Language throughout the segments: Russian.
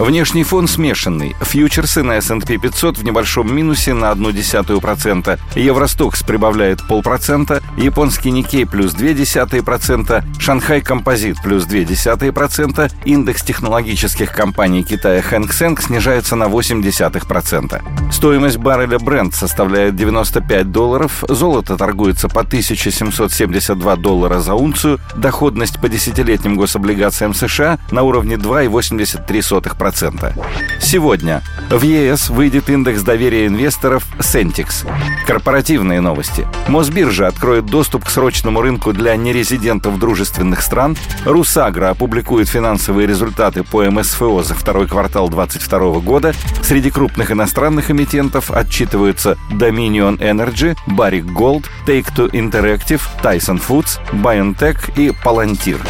Внешний фон смешанный. Фьючерсы на S&P 500 в небольшом минусе на 0,1%. Евростокс прибавляет полпроцента. Японский Никей плюс 0,2%. Шанхай Композит плюс 0,2%. Индекс технологических компаний Китая Хэнк Сэнк снижается на 0,8%. Стоимость барреля Brent составляет 95 долларов. Золото торгуется по 1772 доллара за унцию. Доходность по десятилетним гособлигациям США на уровне 2,83%. Сегодня в ЕС выйдет индекс доверия инвесторов Sentix. Корпоративные новости. Мосбиржа откроет доступ к срочному рынку для нерезидентов дружественных стран. Русагра опубликует финансовые результаты по МСФО за второй квартал 2022 года. Среди крупных иностранных эмитентов отчитываются Dominion Energy, Barrick Gold, Take-Two Interactive, Tyson Foods, BioNTech и Palantir.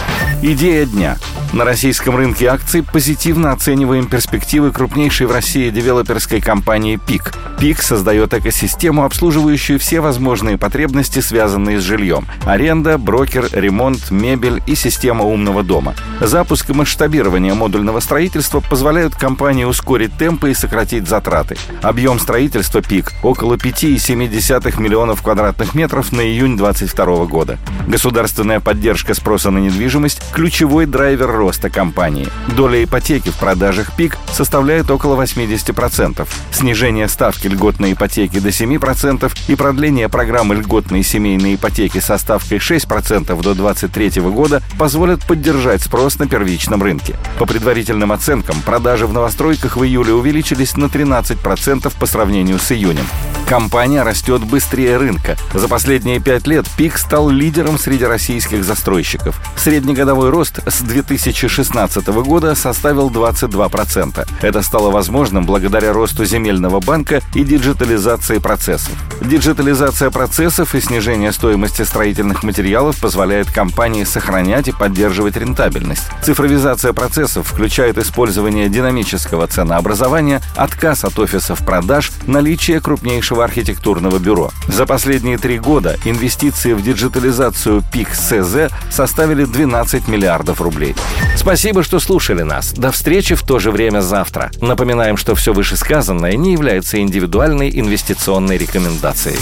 Идея дня. На российском рынке акций позитивно оцениваем перспективы крупнейшей в России девелоперской компании «Пик». «Пик» создает экосистему, обслуживающую все возможные потребности, связанные с жильем. Аренда, брокер, ремонт, мебель и система умного дома. Запуск и масштабирование модульного строительства позволяют компании ускорить темпы и сократить затраты. Объем строительства «Пик» около 5,7 миллионов квадратных метров на июнь 2022 года. Государственная поддержка спроса на недвижимость – ключевой драйвер роста компании. Доля ипотеки в продажах ПИК составляет около 80%. Снижение ставки льготной ипотеки до 7% и продление программы льготной семейной ипотеки со ставкой 6% до 2023 года позволят поддержать спрос на первичном рынке. По предварительным оценкам, продажи в новостройках в июле увеличились на 13% по сравнению с июнем. Компания растет быстрее рынка. За последние пять лет ПИК стал лидером среди российских застройщиков. Среднегодовой рост с 2016 года составил 22%. Это стало возможным благодаря росту земельного банка и диджитализации процессов. Диджитализация процессов и снижение стоимости строительных материалов позволяет компании сохранять и поддерживать рентабельность. Цифровизация процессов включает использование динамического ценообразования, отказ от офисов продаж, наличие крупнейшего архитектурного бюро. За последние три года инвестиции в диджитализацию ПИК СЗ составили 12 миллиардов рублей. Спасибо, что слушали нас. До встречи в то же время завтра. Напоминаем, что все вышесказанное не является индивидуальной инвестиционной рекомендацией.